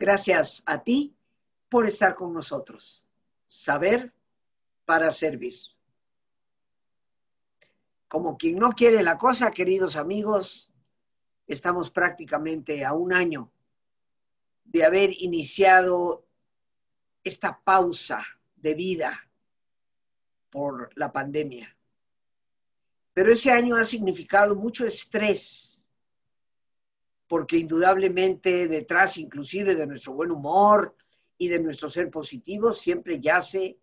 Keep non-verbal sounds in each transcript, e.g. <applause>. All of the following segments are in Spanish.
Gracias a ti por estar con nosotros. Saber para servir. Como quien no quiere la cosa, queridos amigos, estamos prácticamente a un año de haber iniciado esta pausa de vida por la pandemia. Pero ese año ha significado mucho estrés, porque indudablemente detrás inclusive de nuestro buen humor y de nuestro ser positivo siempre yace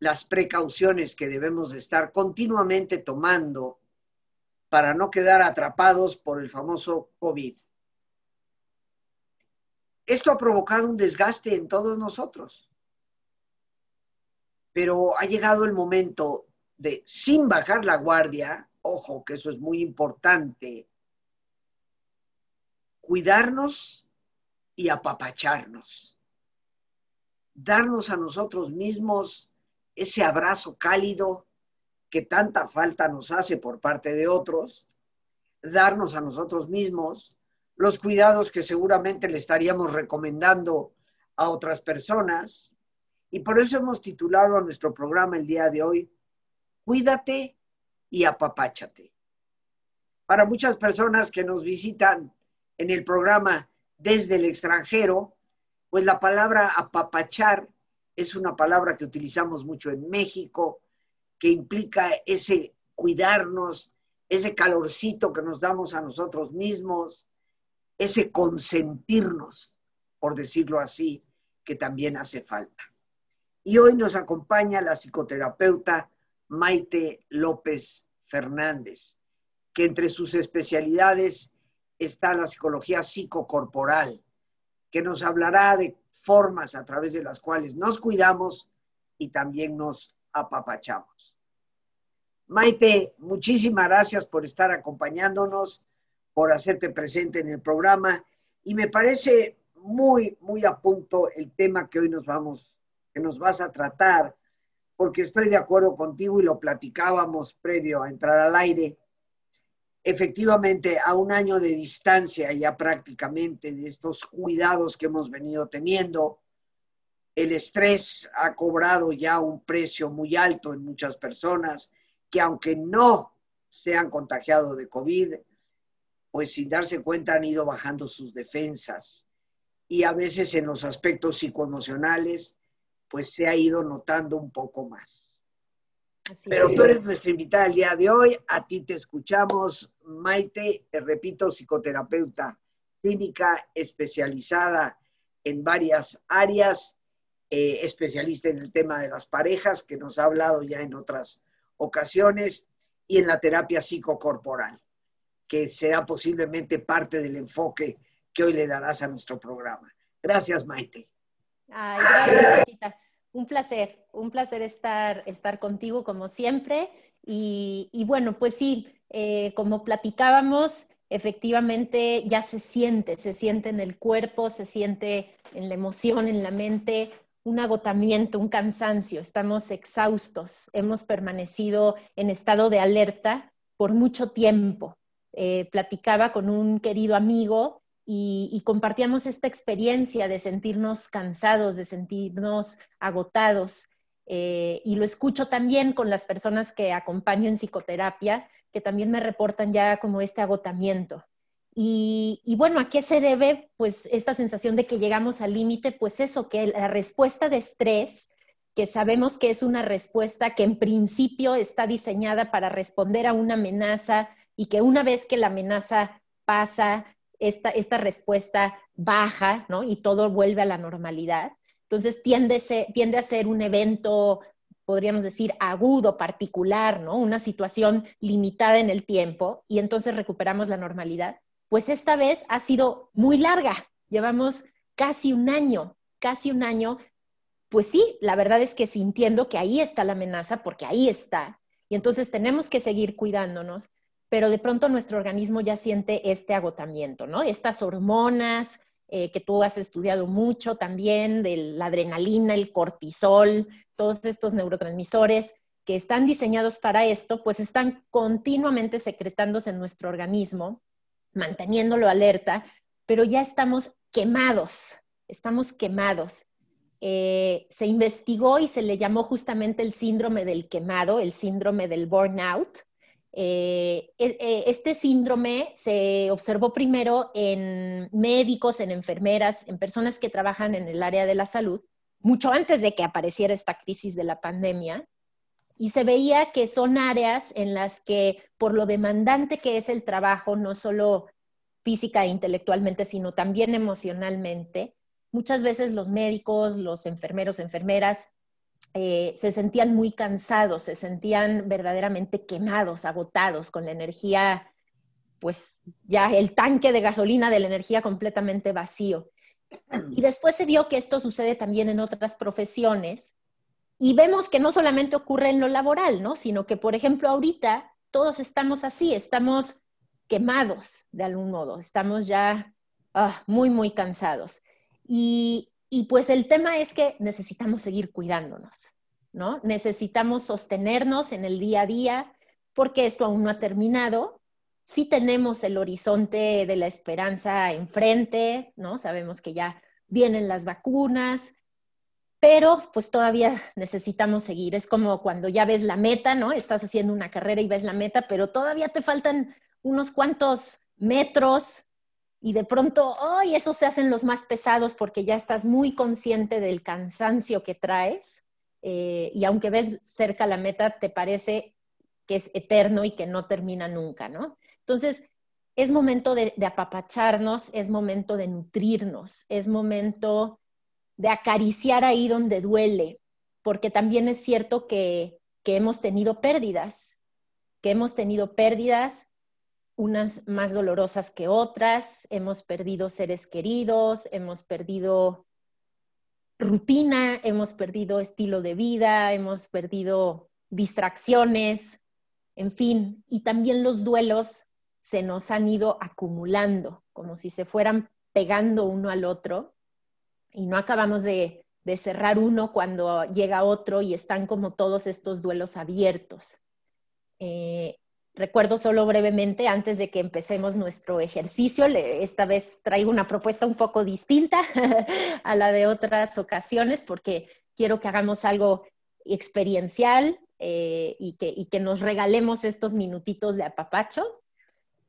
las precauciones que debemos de estar continuamente tomando para no quedar atrapados por el famoso COVID. Esto ha provocado un desgaste en todos nosotros, pero ha llegado el momento de, sin bajar la guardia, ojo que eso es muy importante, cuidarnos y apapacharnos, darnos a nosotros mismos ese abrazo cálido que tanta falta nos hace por parte de otros, darnos a nosotros mismos los cuidados que seguramente le estaríamos recomendando a otras personas. Y por eso hemos titulado a nuestro programa el día de hoy, Cuídate y apapáchate. Para muchas personas que nos visitan en el programa desde el extranjero, pues la palabra apapachar es una palabra que utilizamos mucho en México, que implica ese cuidarnos, ese calorcito que nos damos a nosotros mismos, ese consentirnos, por decirlo así, que también hace falta. Y hoy nos acompaña la psicoterapeuta Maite López Fernández, que entre sus especialidades está la psicología psicocorporal, que nos hablará de formas a través de las cuales nos cuidamos y también nos apapachamos. Maite, muchísimas gracias por estar acompañándonos, por hacerte presente en el programa y me parece muy, muy a punto el tema que hoy nos vamos, que nos vas a tratar, porque estoy de acuerdo contigo y lo platicábamos previo a entrar al aire efectivamente a un año de distancia ya prácticamente de estos cuidados que hemos venido teniendo, el estrés ha cobrado ya un precio muy alto en muchas personas que aunque no se han contagiado de COVID, pues sin darse cuenta han ido bajando sus defensas y a veces en los aspectos psicoemocionales pues se ha ido notando un poco más. Pero tú eres nuestra invitada el día de hoy, a ti te escuchamos, Maite, te repito, psicoterapeuta clínica especializada en varias áreas, eh, especialista en el tema de las parejas, que nos ha hablado ya en otras ocasiones, y en la terapia psicocorporal, que será posiblemente parte del enfoque que hoy le darás a nuestro programa. Gracias, Maite. Ay, gracias, un placer, un placer estar, estar contigo como siempre. Y, bueno, pues sí, eh, como platicábamos, efectivamente ya se siente, se siente en el cuerpo, se siente en la emoción, en la mente, un agotamiento, un cansancio, estamos exhaustos, hemos permanecido en estado de alerta por mucho tiempo. Eh, platicaba con un querido amigo y, compartíamos esta experiencia de sentirnos cansados, de sentirnos agotados. Eh, y lo escucho también con las personas que acompaño en psicoterapia, que también me reportan ya como este agotamiento. Y, y, bueno, ¿a qué se debe? Pues esta sensación de que llegamos al límite, pues eso, que la respuesta de estrés, que sabemos que es una respuesta que en principio está diseñada para responder a una amenaza y que una vez que la amenaza pasa, esta, esta respuesta baja, ¿no? Y todo vuelve a la normalidad. Entonces tiende, tiende a ser un evento, podríamos decir, agudo, particular, ¿no? Una situación limitada en el tiempo y entonces recuperamos la normalidad. Pues esta vez ha sido muy larga. Llevamos casi un año, casi un año. Pues sí, la verdad es que sintiendo que ahí está la amenaza, porque ahí está. Y entonces tenemos que seguir cuidándonos pero de pronto nuestro organismo ya siente este agotamiento, ¿no? Estas hormonas eh, que tú has estudiado mucho también, de la adrenalina, el cortisol, todos estos neurotransmisores que están diseñados para esto, pues están continuamente secretándose en nuestro organismo, manteniéndolo alerta, pero ya estamos quemados, estamos quemados. Eh, se investigó y se le llamó justamente el síndrome del quemado, el síndrome del burnout. Eh, e, e, este síndrome se observó primero en médicos, en enfermeras, en personas que trabajan en el área de la salud, mucho antes de que apareciera esta crisis de la pandemia. Y se veía que son áreas en las que, por lo demandante que es el trabajo, no solo física e intelectualmente, sino también emocionalmente, muchas veces los médicos, los enfermeros, enfermeras, eh, se sentían muy cansados, se sentían verdaderamente quemados, agotados, con la energía, pues ya el tanque de gasolina de la energía completamente vacío. Y después se vio que esto sucede también en otras profesiones y vemos que no solamente ocurre en lo laboral, ¿no? Sino que, por ejemplo, ahorita todos estamos así, estamos quemados de algún modo, estamos ya ah, muy, muy cansados. Y, pues el tema es que necesitamos seguir cuidándonos, ¿no? Necesitamos sostenernos en el día a día porque esto aún no ha terminado. Sí tenemos el horizonte de la esperanza enfrente, ¿no? Sabemos que ya vienen las vacunas, pero pues todavía necesitamos seguir. Es como cuando ya ves la meta, ¿no? Estás haciendo una carrera y ves la meta, pero todavía te faltan unos cuantos metros y de pronto, ¡ay! esos se hacen los más pesados porque ya estás muy consciente del cansancio que traes eh, y aunque ves cerca la meta, te parece que es eterno y que no termina nunca, ¿no? Entonces, es momento de, apapacharnos, es momento de nutrirnos, es momento de acariciar ahí donde duele, porque también es cierto que, que hemos tenido pérdidas, que hemos tenido pérdidas unas más dolorosas que otras, hemos perdido seres queridos, hemos perdido rutina, hemos perdido estilo de vida, hemos perdido distracciones, en fin, y también los duelos se nos han ido acumulando, como si se fueran pegando uno al otro, y no acabamos de, cerrar uno cuando llega otro y están como todos estos duelos abiertos. Eh, Recuerdo solo brevemente, antes de que empecemos nuestro ejercicio, esta vez traigo una propuesta un poco distinta <laughs> a la de otras ocasiones, porque quiero que hagamos algo experiencial eh, y, que, nos regalemos estos minutitos de apapacho.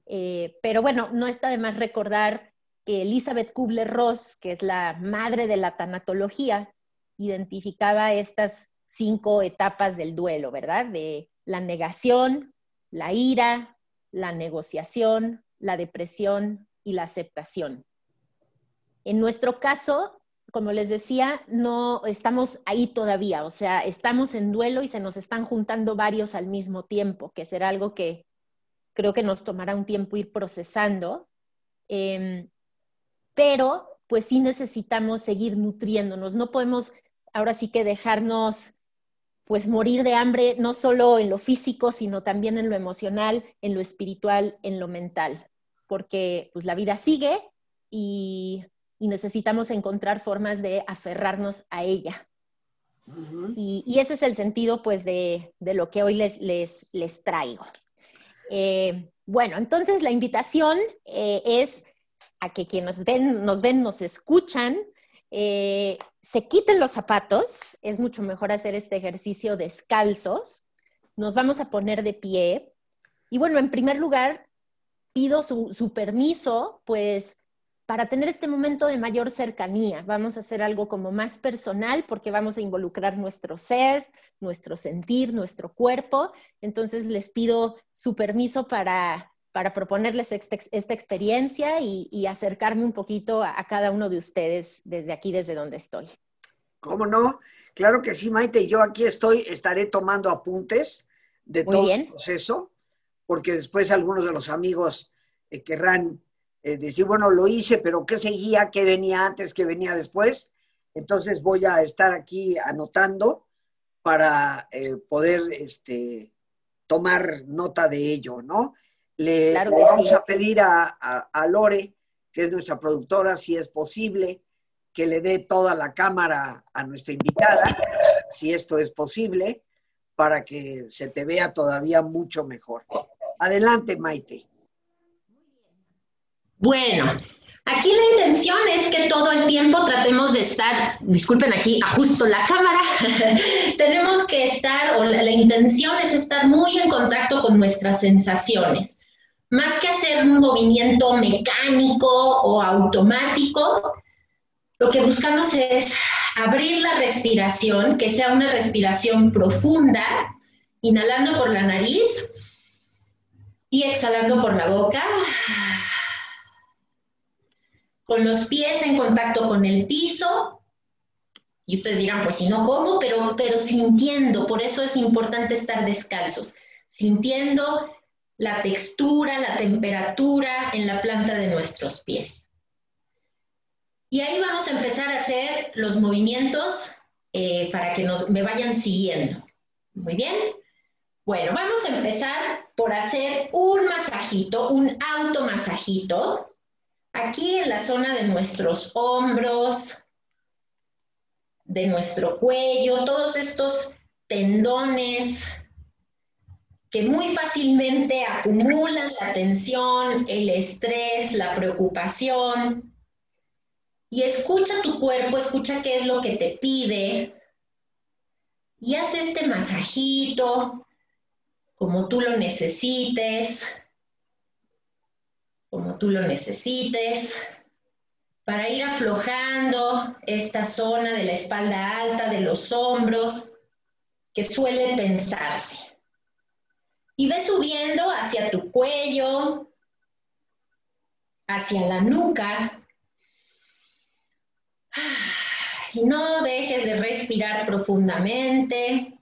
Eh, pero bueno, no está de más recordar que Elizabeth Kubler-Ross, que es la madre de la tanatología, identificaba estas cinco etapas del duelo, ¿verdad? De la negación, la ira, la negociación, la depresión y la aceptación. En nuestro caso, como les decía, no estamos ahí todavía, o sea, estamos en duelo y se nos están juntando varios al mismo tiempo, que será algo que creo que nos tomará un tiempo ir procesando. Em, pero pues sí necesitamos seguir nutriéndonos, no podemos ahora sí que dejarnos pues morir de hambre no solo en lo físico, sino también en lo emocional, en lo espiritual, en lo mental, porque pues la vida sigue y, necesitamos encontrar formas de aferrarnos a ella. y, ese es el sentido pues de, lo que hoy les, les, traigo. Eh, bueno, entonces la invitación eh, es a que quienes ven, nos ven, nos escuchan, eh, se quiten los zapatos, es mucho mejor hacer este ejercicio descalzos. Nos vamos a poner de pie. Y bueno, en primer lugar, pido su, su permiso, pues, para tener este momento de mayor cercanía. Vamos a hacer algo como más personal porque vamos a involucrar nuestro ser, nuestro sentir, nuestro cuerpo. Entonces les pido su permiso para para proponerles esta experiencia y, acercarme un poquito a, cada uno de ustedes desde aquí, desde donde estoy. ¿Cómo no? Claro que sí, Maite. Yo aquí estoy, estaré tomando apuntes de todo el proceso, porque después algunos de los amigos eh, querrán eh, decir, bueno, lo hice, pero ¿qué seguía? ¿Qué venía antes? ¿Qué venía después? Entonces voy a estar aquí anotando para eh, poder este, tomar nota de ello, ¿no? Le, vamos a pedir a, Lore, que es nuestra productora, si es posible, que le dé toda la cámara a nuestra invitada, si esto es posible, para que se te vea todavía mucho mejor. Adelante, Maite. Bueno, Aquí la intención es que todo el tiempo tratemos de estar, disculpen aquí, ajusto la cámara, <laughs> tenemos que estar, o la, intención es estar muy en contacto con nuestras sensaciones. Más que hacer un movimiento mecánico o automático, lo que buscamos es abrir la respiración, que sea una respiración profunda, inhalando por la nariz y exhalando por la boca con los pies en contacto con el piso. Y ustedes dirán, pues si no, ¿cómo? Pero, pero sintiendo, por eso es importante estar descalzos, sintiendo la textura, la temperatura en la planta de nuestros pies. Y ahí vamos a empezar a hacer los movimientos eh, para que nos, me vayan siguiendo. Muy bien. Bueno, vamos a empezar por hacer un masajito, un automasajito aquí en la zona de nuestros hombros, de nuestro cuello, todos estos tendones que muy fácilmente acumulan la tensión, el estrés, la preocupación. Y escucha tu cuerpo, escucha qué es lo que te pide. Y haz este masajito como tú lo necesites como tú lo necesites, para ir aflojando esta zona de la espalda alta, de los hombros, que suele tensarse. Y ve subiendo hacia tu cuello, hacia la nuca. Y no dejes de respirar profundamente,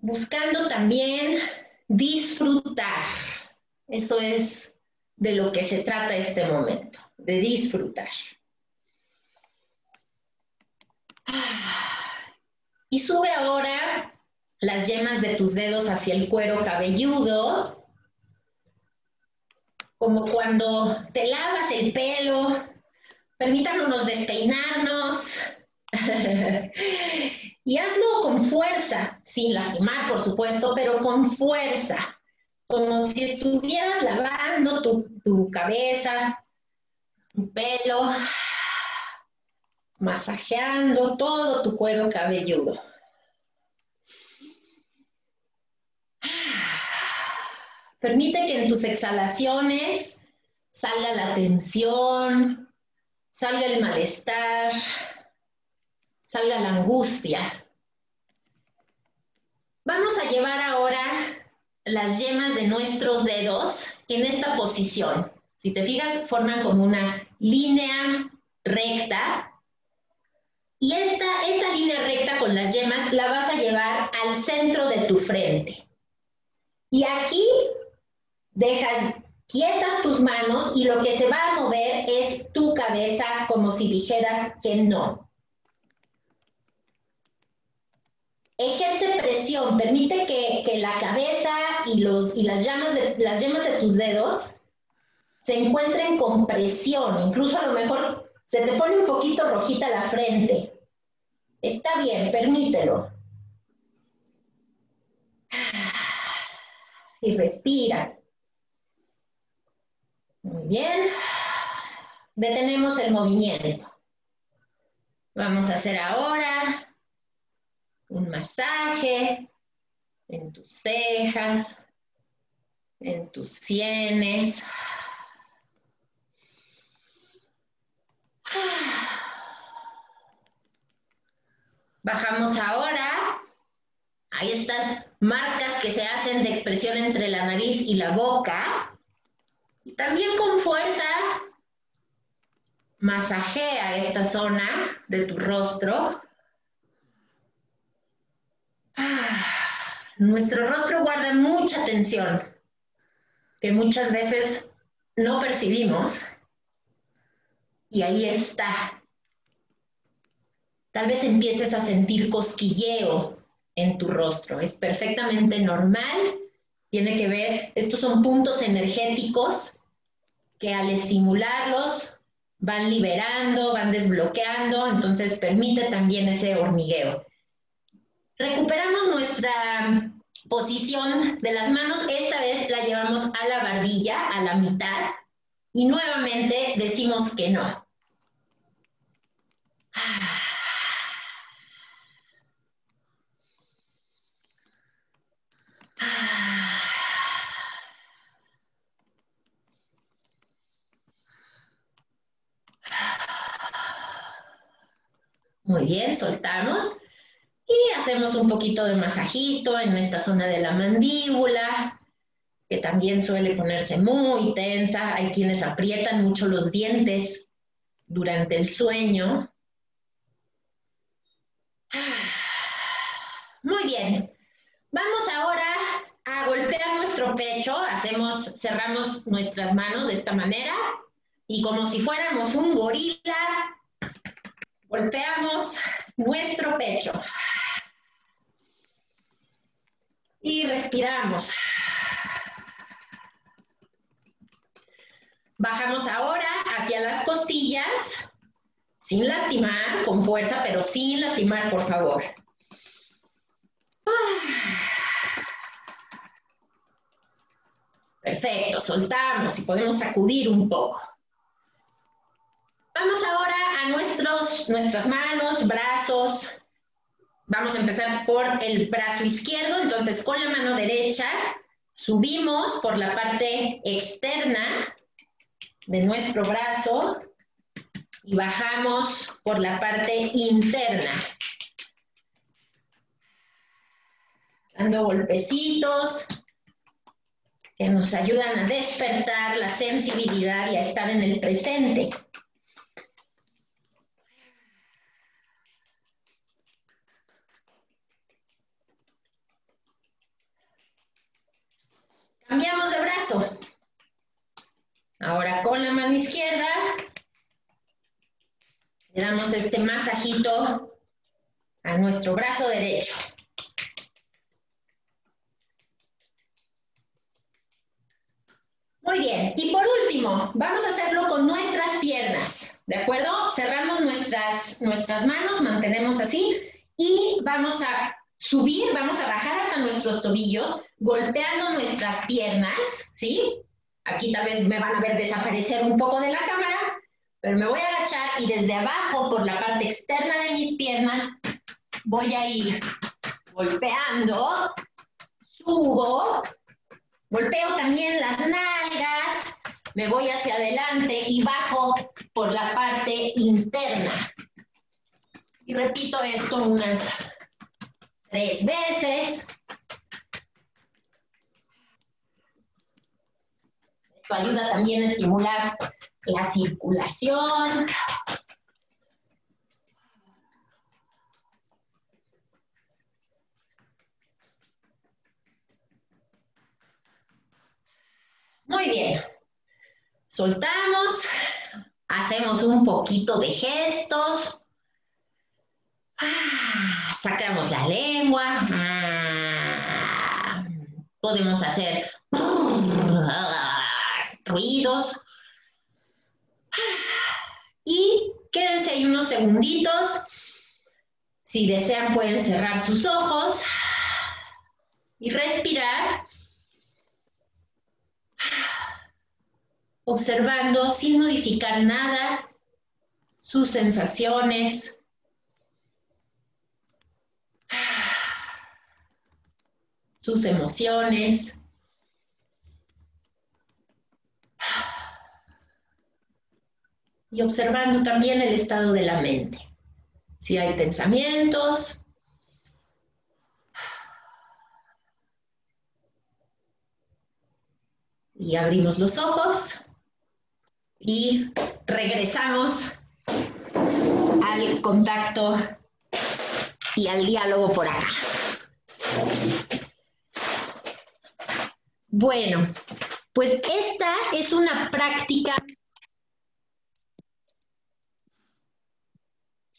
buscando también disfrutar eso es de lo que se trata este momento, de disfrutar. Y sube ahora las yemas de tus dedos hacia el cuero cabelludo, como cuando te lavas el pelo. Permítanos despeinarnos. <laughs> y hazlo con fuerza, sin lastimar, por supuesto, pero con fuerza como si estuvieras lavando tu, cabeza, tu pelo, masajeando todo tu cuero cabelludo. Permite que en tus exhalaciones salga la tensión, salga el malestar, salga la angustia. Vamos a llevar ahora las yemas de nuestros dedos en esta posición. Si te fijas, forman como una línea recta. Y esta, esta línea recta con las yemas la vas a llevar al centro de tu frente. Y aquí dejas quietas tus manos y lo que se va a mover es tu cabeza como si dijeras que no. ejerce presión, permite que, la cabeza y, los, y las, llamas de, las yemas de tus dedos se encuentren con presión, incluso a lo mejor se te pone un poquito rojita la frente. Está bien, permítelo. Y respira. Muy bien. Detenemos el movimiento. Vamos a hacer ahora un masaje en tus cejas, en tus sienes. Bajamos ahora a estas marcas que se hacen de expresión entre la nariz y la boca. También con fuerza masajea esta zona de tu rostro. Nuestro rostro guarda mucha tensión que muchas veces no percibimos y ahí está. Tal vez empieces a sentir cosquilleo en tu rostro. Es perfectamente normal. Tiene que ver, estos son puntos energéticos que al estimularlos van liberando, van desbloqueando, entonces permite también ese hormigueo. Recuperamos nuestra posición de las manos, esta vez la llevamos a la barbilla, a la mitad, y nuevamente decimos que no. Muy bien, soltamos y hacemos un poquito de masajito en esta zona de la mandíbula, que también suele ponerse muy tensa. Hay quienes aprietan mucho los dientes durante el sueño. Muy bien. Vamos ahora a golpear nuestro pecho. Hacemos, cerramos nuestras manos de esta manera y como si fuéramos un gorila, golpeamos nuestro pecho. Y respiramos. Bajamos ahora hacia las costillas, sin lastimar, con fuerza, pero sin lastimar, por favor. Perfecto, soltamos y podemos sacudir un poco. Vamos ahora a nuestros, nuestras manos, brazos. Vamos a empezar por el brazo izquierdo, entonces con la mano derecha subimos por la parte externa de nuestro brazo y bajamos por la parte interna. Dando golpecitos que nos ayudan a despertar la sensibilidad y a estar en el presente. Cambiamos de brazo. Ahora con la mano izquierda le damos este masajito a nuestro brazo derecho. Muy bien, y por último, vamos a hacerlo con nuestras piernas, ¿de acuerdo? Cerramos nuestras, nuestras manos, mantenemos así y vamos a subir, vamos a bajar hasta nuestros tobillos, golpeando nuestras piernas, ¿sí? Aquí tal vez me van a ver desaparecer un poco de la cámara, pero me voy a agachar y desde abajo, por la parte externa de mis piernas, voy a ir golpeando, subo, golpeo también las nalgas, me voy hacia adelante y bajo por la parte interna. Y repito esto unas tres veces. Ayuda también a estimular la circulación. Muy bien. Soltamos, hacemos un poquito de gestos. Ah, sacamos la lengua. Ah, podemos hacer ruidos. Y quédense ahí unos segunditos. Si desean pueden cerrar sus ojos y respirar, observando sin modificar nada sus sensaciones. sus emociones. Y observando también el estado de la mente. Si hay pensamientos. Y abrimos los ojos y regresamos al contacto y al diálogo por acá. Bueno, pues esta es una práctica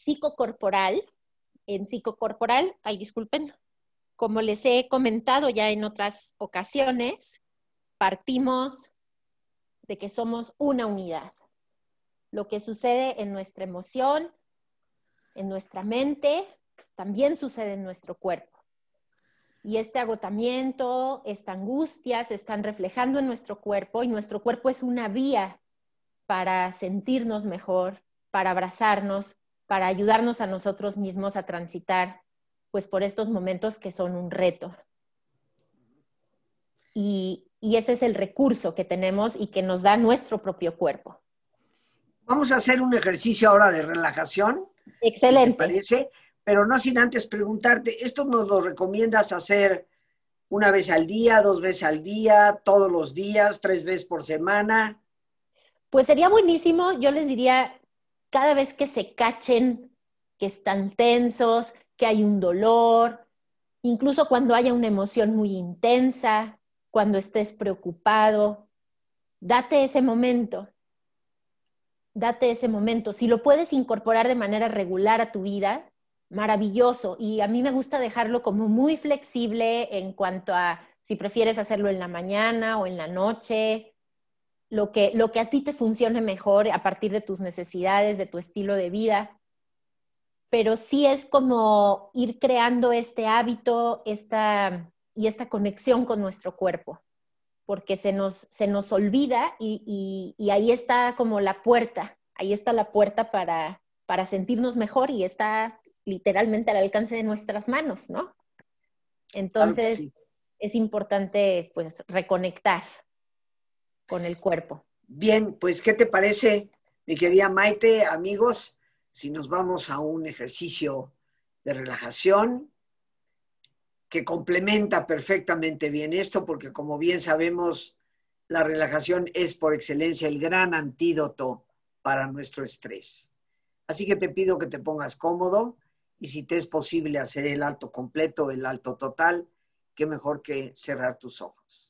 psicocorporal, en psicocorporal, ay, disculpen, como les he comentado ya en otras ocasiones, partimos de que somos una unidad. Lo que sucede en nuestra emoción, en nuestra mente, también sucede en nuestro cuerpo. Y este agotamiento, esta angustia se están reflejando en nuestro cuerpo y nuestro cuerpo es una vía para sentirnos mejor, para abrazarnos, para ayudarnos a nosotros mismos a transitar pues por estos momentos que son un reto. Y, ese es el recurso que tenemos y que nos da nuestro propio cuerpo. Vamos a hacer un ejercicio ahora de relajación. Excelente. parece, pero no sin antes preguntarte, ¿esto nos lo recomiendas hacer una vez al día, dos veces al día, todos los días, tres veces por semana? Pues sería buenísimo, yo les diría, cada vez que se cachen, que están tensos, que hay un dolor, incluso cuando haya una emoción muy intensa, cuando estés preocupado, date ese momento. Date ese momento. Si lo puedes incorporar de manera regular a tu vida, maravilloso. Y a mí me gusta dejarlo como muy flexible en cuanto a si prefieres hacerlo en la mañana o en la noche, lo que, lo que a ti te funcione mejor a partir de tus necesidades, de tu estilo de vida. Pero sí es como ir creando este hábito esta, y esta conexión con nuestro cuerpo, porque se nos, se nos olvida y, y, ahí está como la puerta, ahí está la puerta para, para sentirnos mejor y está literalmente al alcance de nuestras manos, ¿no? Entonces, es importante pues reconectar con el cuerpo. Bien, pues, ¿qué te parece, mi querida Maite, amigos? Si nos vamos a un ejercicio de relajación que complementa perfectamente bien esto, porque como bien sabemos, la relajación es por excelencia el gran antídoto para nuestro estrés. Así que te pido que te pongas cómodo y si te es posible hacer el alto completo, el alto total, qué mejor que cerrar tus ojos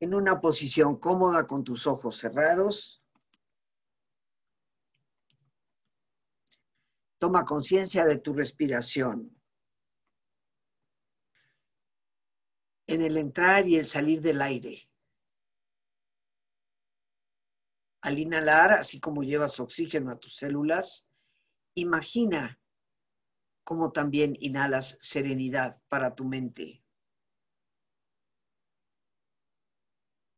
en una posición cómoda con tus ojos cerrados. Toma conciencia de tu respiración. En el entrar y el salir del aire. Al inhalar, así como llevas oxígeno a tus células, imagina cómo también inhalas serenidad para tu mente.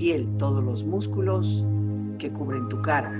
Piel, todos los músculos que cubren tu cara.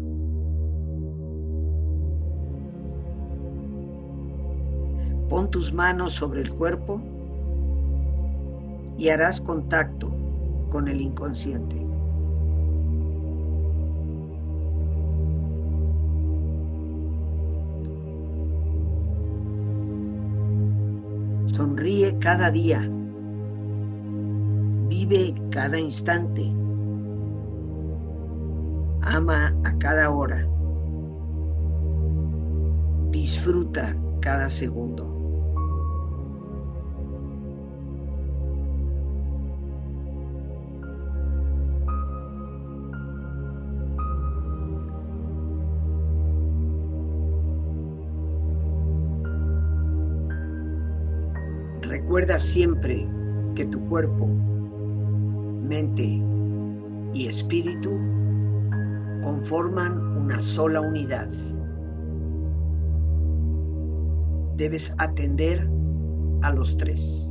Tus manos sobre el cuerpo y harás contacto con el inconsciente. Sonríe cada día. Vive cada instante. Ama a cada hora. Disfruta cada segundo. Recuerda siempre que tu cuerpo, mente y espíritu conforman una sola unidad. Debes atender a los tres.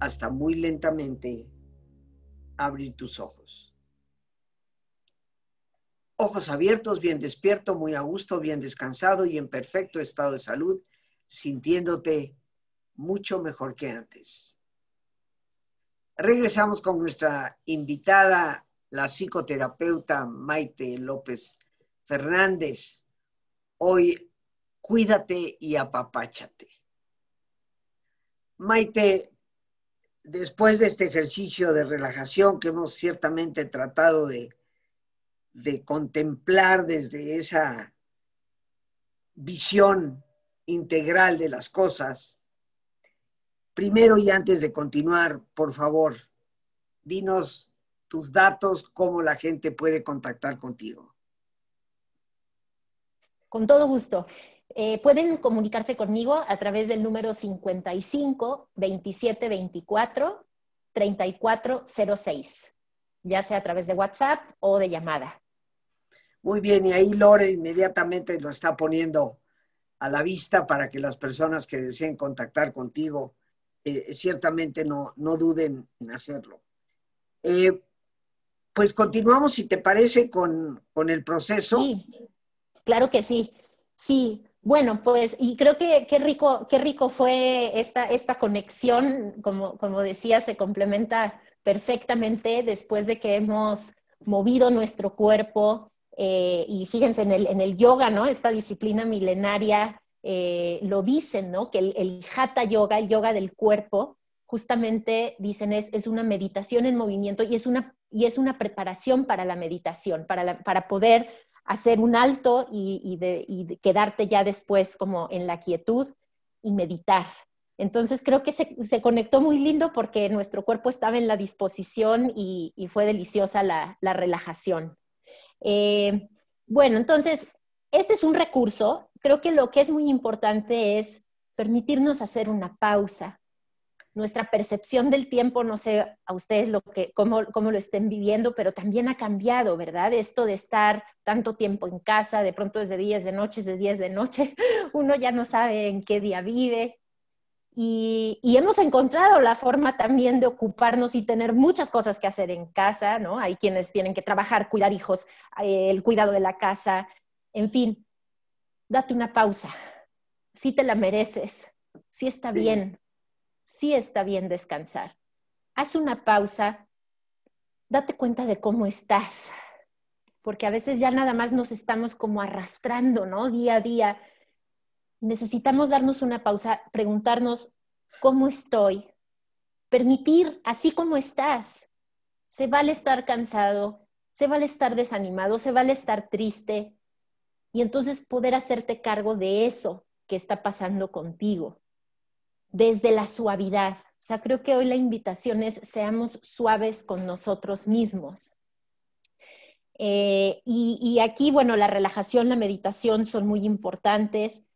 hasta muy lentamente abrir tus ojos. Ojos abiertos, bien despierto, muy a gusto, bien descansado y en perfecto estado de salud, sintiéndote mucho mejor que antes. Regresamos con nuestra invitada, la psicoterapeuta Maite López Fernández. Hoy, cuídate y apapáchate. Maite, después de este ejercicio de relajación que hemos ciertamente tratado de, de contemplar desde esa visión integral de las cosas, primero y antes de continuar, por favor, dinos tus datos, cómo la gente puede contactar contigo. Con todo gusto. Eh, pueden comunicarse conmigo a través del número 55 27 24 3406, ya sea a través de WhatsApp o de llamada. Muy bien, y ahí Lore inmediatamente lo está poniendo a la vista para que las personas que deseen contactar contigo eh, ciertamente no, no, duden en hacerlo. Eh, pues continuamos, si te parece, con, con el proceso. Sí, claro que sí. Sí, bueno, pues, y creo que qué rico, qué rico fue esta, esta conexión, como, como decía, se complementa perfectamente después de que hemos movido nuestro cuerpo. Eh, y fíjense, en el, en el, yoga, ¿no? Esta disciplina milenaria eh, lo dicen, ¿no? Que el, hatha yoga, el yoga del cuerpo, justamente dicen es, es una meditación en movimiento y es una, y es una preparación para la meditación, para, para poder hacer un alto y, quedarte ya después como en la quietud y meditar. Entonces creo que se, conectó muy lindo porque nuestro cuerpo estaba en la disposición y, fue deliciosa la, relajación. Eh, bueno, entonces, este es un recurso. Creo que lo que es muy importante es permitirnos hacer una pausa, nuestra percepción del tiempo, no sé a ustedes lo que, cómo, lo estén viviendo, pero también ha cambiado, ¿verdad? Esto de estar tanto tiempo en casa, de pronto es de días de noche, de días de noche, <laughs> uno ya no sabe en qué día vive. Y, hemos encontrado la forma también de ocuparnos y tener muchas cosas que hacer en casa, ¿no? Hay quienes tienen que trabajar, cuidar hijos, eh, el cuidado de la casa, en fin, date una pausa. Si te la mereces, si está bien, sí está bien descansar. Haz una pausa, date cuenta de cómo estás, porque a veces ya nada más nos estamos como arrastrando, ¿no? Día a día. Necesitamos darnos una pausa, preguntarnos cómo estoy, permitir así como estás. Se vale estar cansado, se vale estar desanimado, se vale estar triste y entonces poder hacerte cargo de eso que está pasando contigo desde la suavidad. O sea, creo que hoy la invitación es seamos suaves con nosotros mismos. Eh, y, aquí, bueno, la relajación, la meditación son muy importantes.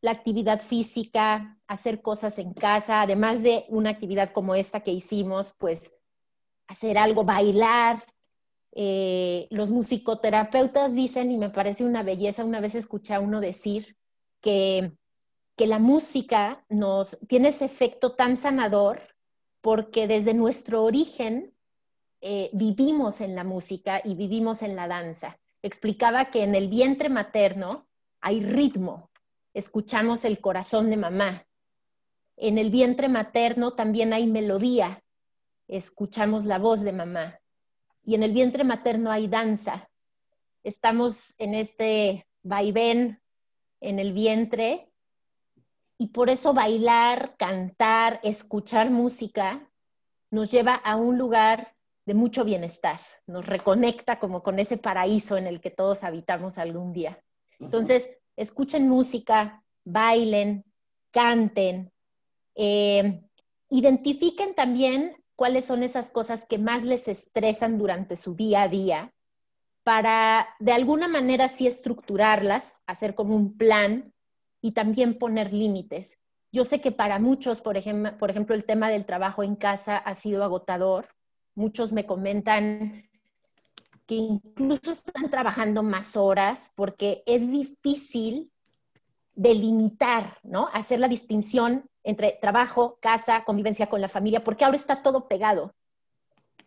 La actividad física, hacer cosas en casa, además de una actividad como esta que hicimos, pues hacer algo, bailar. Eh, los musicoterapeutas dicen, y me parece una belleza, una vez escuché a uno decir que que la música nos tiene ese efecto tan sanador porque desde nuestro origen eh, vivimos en la música y vivimos en la danza. Explicaba que en el vientre materno hay ritmo, escuchamos el corazón de mamá. En el vientre materno también hay melodía, escuchamos la voz de mamá. Y en el vientre materno hay danza. Estamos en este vaivén en el vientre y por eso bailar, cantar, escuchar música nos lleva a un lugar de mucho bienestar, nos reconecta como con ese paraíso en el que todos habitamos algún día. Entonces, escuchen música, bailen, canten, eh, identifiquen también cuáles son esas cosas que más les estresan durante su día a día para de alguna manera sí estructurarlas, hacer como un plan y también poner límites. Yo sé que para muchos, por ejemplo, por ejemplo, el tema del trabajo en casa ha sido agotador. Muchos me comentan que incluso están trabajando más horas porque es difícil delimitar, ¿no? Hacer la distinción entre trabajo, casa, convivencia con la familia, porque ahora está todo pegado.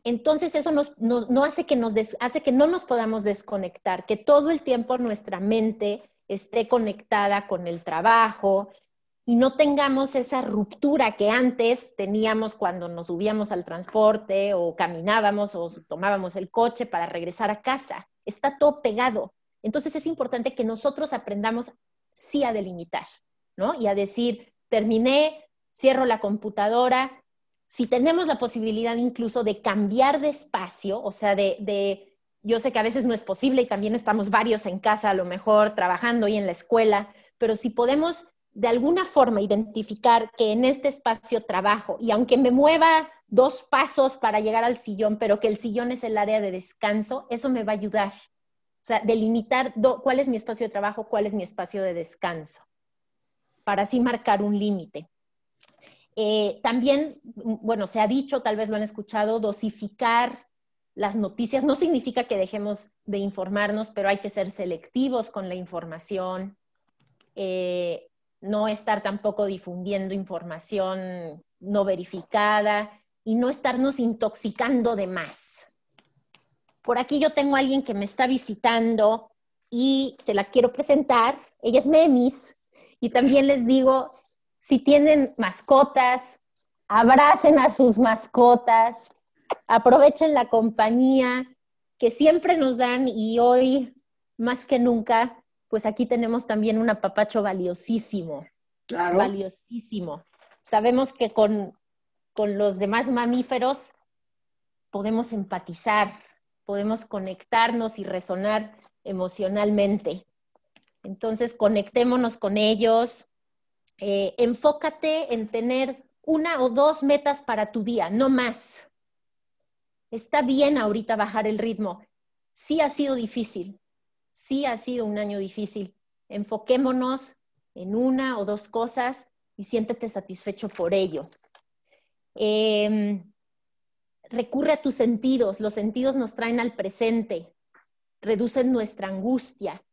Entonces eso nos, no, hace, que nos hace que no nos podamos desconectar, que todo el tiempo nuestra mente esté conectada con el trabajo y no tengamos esa ruptura que antes teníamos cuando nos subíamos al transporte o caminábamos o tomábamos el coche para regresar a casa. Está todo pegado. Entonces es importante que nosotros aprendamos sí a delimitar, ¿no? Y a decir, terminé, cierro la computadora. Si tenemos la posibilidad incluso de cambiar de espacio, o sea, de, de yo sé que a veces no es posible y también estamos varios en casa a lo mejor trabajando y en la escuela, pero si podemos de alguna forma identificar que en este espacio trabajo y aunque me mueva dos pasos para llegar al sillón, pero que el sillón es el área de descanso, eso me va a ayudar. O sea, delimitar cuál es mi espacio de trabajo, cuál es mi espacio de descanso, para así marcar un límite. Eh, también, bueno, se ha dicho, tal vez lo han escuchado, dosificar las noticias no significa que dejemos de informarnos, pero hay que ser selectivos con la información. Eh, no estar tampoco difundiendo información no verificada y no estarnos intoxicando de más. Por aquí yo tengo a alguien que me está visitando y se las quiero presentar. Ella es Memis y también les digo, si tienen mascotas, abracen a sus mascotas, aprovechen la compañía que siempre nos dan y hoy más que nunca pues aquí tenemos también un apapacho valiosísimo. Claro. Valiosísimo. Sabemos que con, con los demás mamíferos podemos empatizar, podemos conectarnos y resonar emocionalmente. Entonces, conectémonos con ellos. Eh, enfócate en tener una o dos metas para tu día, no más. Está bien ahorita bajar el ritmo. Sí ha sido difícil, sí ha sido un año difícil. Enfoquémonos en una o dos cosas y siéntete satisfecho por ello. Em, recurre a tus sentidos. Los sentidos nos traen al presente, reducen nuestra angustia.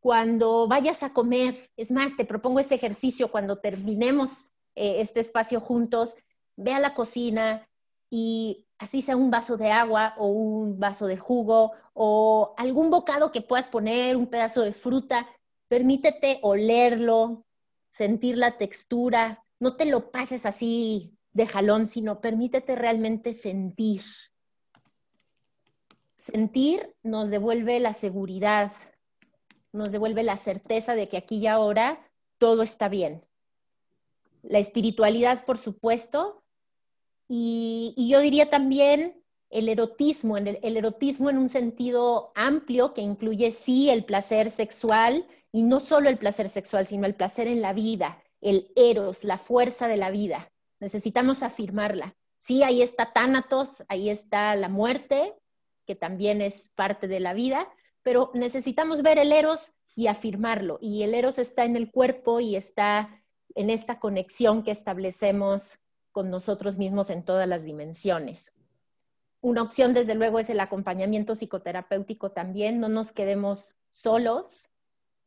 Cuando vayas a comer, es más, te propongo ese ejercicio cuando terminemos eh, este espacio juntos, ve a la cocina y así sea un vaso de agua o un vaso de jugo o algún bocado que puedas poner, un pedazo de fruta, permítete olerlo, sentir la textura, no te lo pases así de jalón, sino permítete realmente sentir. Sentir nos devuelve la seguridad, nos devuelve la certeza de que aquí y ahora todo está bien. La espiritualidad, por supuesto, y, yo diría también el erotismo, el, erotismo en un sentido amplio que incluye sí el placer sexual y no solo el placer sexual, sino el placer en la vida, el eros, la fuerza de la vida. Necesitamos afirmarla. Sí, ahí está Tánatos, ahí está la muerte, que también es parte de la vida, pero necesitamos ver el eros y afirmarlo. Y el eros está en el cuerpo y está en esta conexión que establecemos con nosotros mismos en todas las dimensiones. Una opción, desde luego, es el acompañamiento psicoterapéutico también. No nos quedemos solos,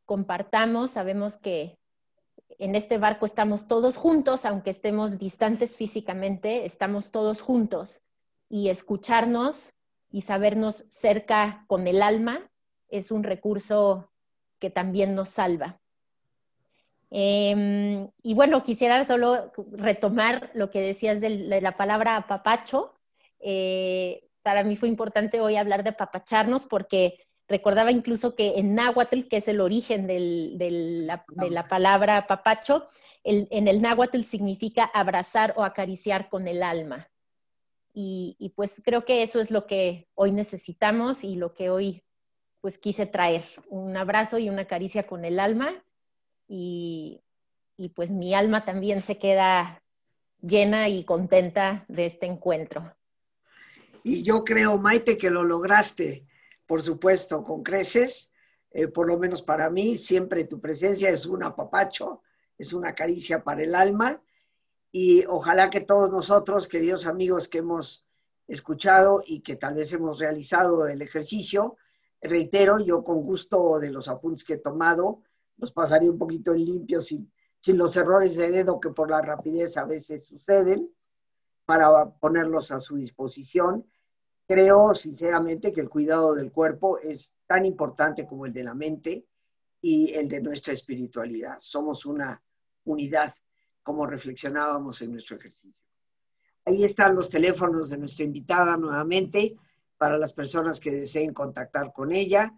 compartamos, sabemos que en este barco estamos todos juntos, aunque estemos distantes físicamente, estamos todos juntos. Y escucharnos y sabernos cerca con el alma es un recurso que también nos salva. Em, y bueno, quisiera solo retomar lo que decías de la palabra papacho. Eh, para mí fue importante hoy hablar de papacharnos porque recordaba incluso que en náhuatl, que es el origen de, la, palabra papacho, en el náhuatl significa abrazar o acariciar con el alma. Y, y, pues creo que eso es lo que hoy necesitamos y lo que hoy pues quise traer, un abrazo y una caricia con el alma y, pues mi alma también se queda llena y contenta de este encuentro. Y yo creo, Maite, que lo lograste, por supuesto, con creces. Eh, por lo menos para mí, siempre tu presencia es un apapacho, es una caricia para el alma. Y ojalá que todos nosotros, queridos amigos que hemos escuchado y que tal vez hemos realizado el ejercicio, reitero, yo con gusto de los apuntes que he tomado, los pasaría un poquito en limpio sin, los errores de dedo que por la rapidez a veces suceden, para ponerlos a su disposición. Creo sinceramente que el cuidado del cuerpo es tan importante como el de la mente y el de nuestra espiritualidad. Somos una unidad, como reflexionábamos en nuestro ejercicio. Ahí están los teléfonos de nuestra invitada nuevamente para las personas que deseen contactar con ella.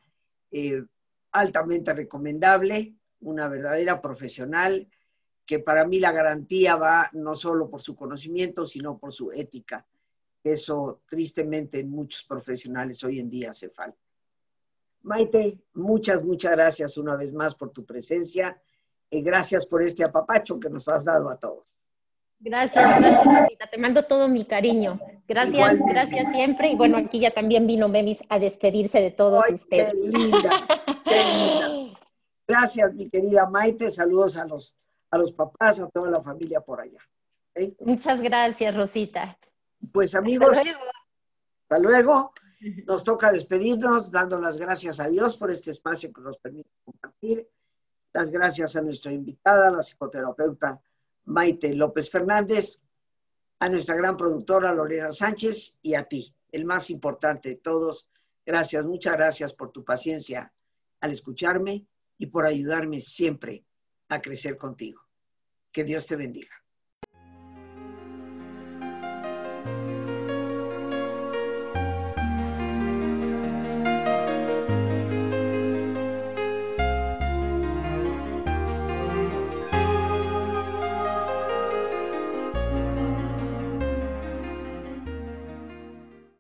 Eh, altamente recomendable, una verdadera profesional, que para mí la garantía va no solo por su conocimiento, sino por su ética. Eso tristemente en muchos profesionales hoy en día hace falta. Maite, muchas, muchas gracias una vez más por tu presencia Y gracias por este apapacho que nos has dado a todos. Gracias, gracias, Rosita. Te mando todo mi cariño. Gracias, gracias siempre. Y bueno, aquí ya también vino Memis a despedirse de todos ustedes. Qué linda, <laughs> qué linda. Gracias, mi querida Maite. Saludos a los, a los papás, a toda la familia por allá. Muchas gracias, Rosita. Pues amigos, hasta luego. Nos toca despedirnos dando las gracias a Dios por este espacio que nos permite compartir. Las gracias a nuestra invitada, la psicoterapeuta Maite López Fernández, a nuestra gran productora Lorena Sánchez y a ti, el más importante de todos. Gracias, muchas gracias por tu paciencia al escucharme y por ayudarme siempre a crecer contigo. Que Dios te bendiga.